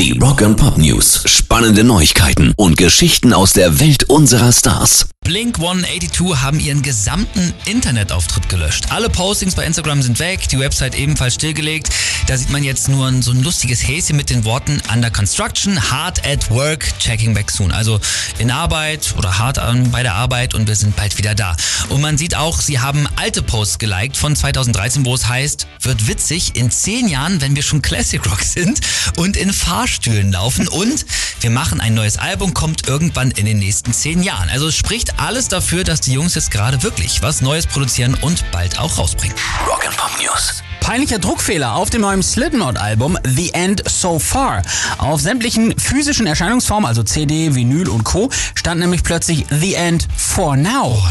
Die Rock and Pop News. Spannende Neuigkeiten und Geschichten aus der Welt unserer Stars. Blink 182 haben ihren gesamten Internetauftritt gelöscht. Alle Postings bei Instagram sind weg, die Website ebenfalls stillgelegt. Da sieht man jetzt nur so ein lustiges Häschen mit den Worten Under Construction, Hard at Work, Checking Back Soon. Also in Arbeit oder hart an bei der Arbeit und wir sind bald wieder da. Und man sieht auch, sie haben alte Posts geliked von 2013, wo es heißt, wird witzig in zehn Jahren, wenn wir schon Classic Rock sind und in Fahrstühlen laufen und wir machen ein neues Album, kommt irgendwann in den nächsten zehn Jahren. Also es spricht alles dafür, dass die Jungs jetzt gerade wirklich was Neues produzieren und bald auch rausbringen. Rock and Pop News. Peinlicher Druckfehler auf dem neuen Slipknot-Album The End So Far. Auf sämtlichen physischen Erscheinungsformen, also CD, Vinyl und Co., stand nämlich plötzlich The End For Now.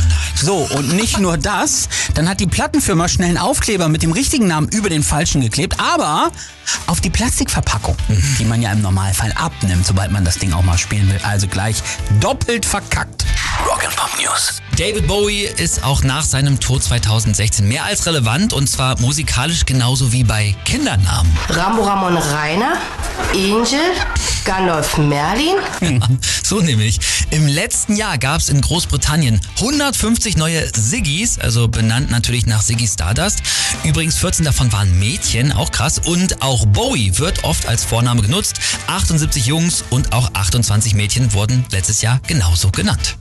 So, und nicht nur das, dann hat die Plattenfirma schnell einen Aufkleber mit dem richtigen Namen über den falschen geklebt, aber auf die Plastikverpackung, die man ja im Normalfall abnimmt, sobald man das Ding auch mal spielen will. Also gleich doppelt verkackt. Rock and Pop News. David Bowie ist auch nach seinem Tod 2016 mehr als relevant und zwar musikalisch genauso wie bei Kindernamen. Rambo Ramon Rainer, Angel, Gandalf Merlin. So nämlich. Im letzten Jahr gab es in Großbritannien 150 neue Siggis, also benannt natürlich nach Ziggy Stardust. Übrigens 14 davon waren Mädchen, auch krass. Und auch Bowie wird oft als Vorname genutzt. 78 Jungs und auch 28 Mädchen wurden letztes Jahr genauso genannt.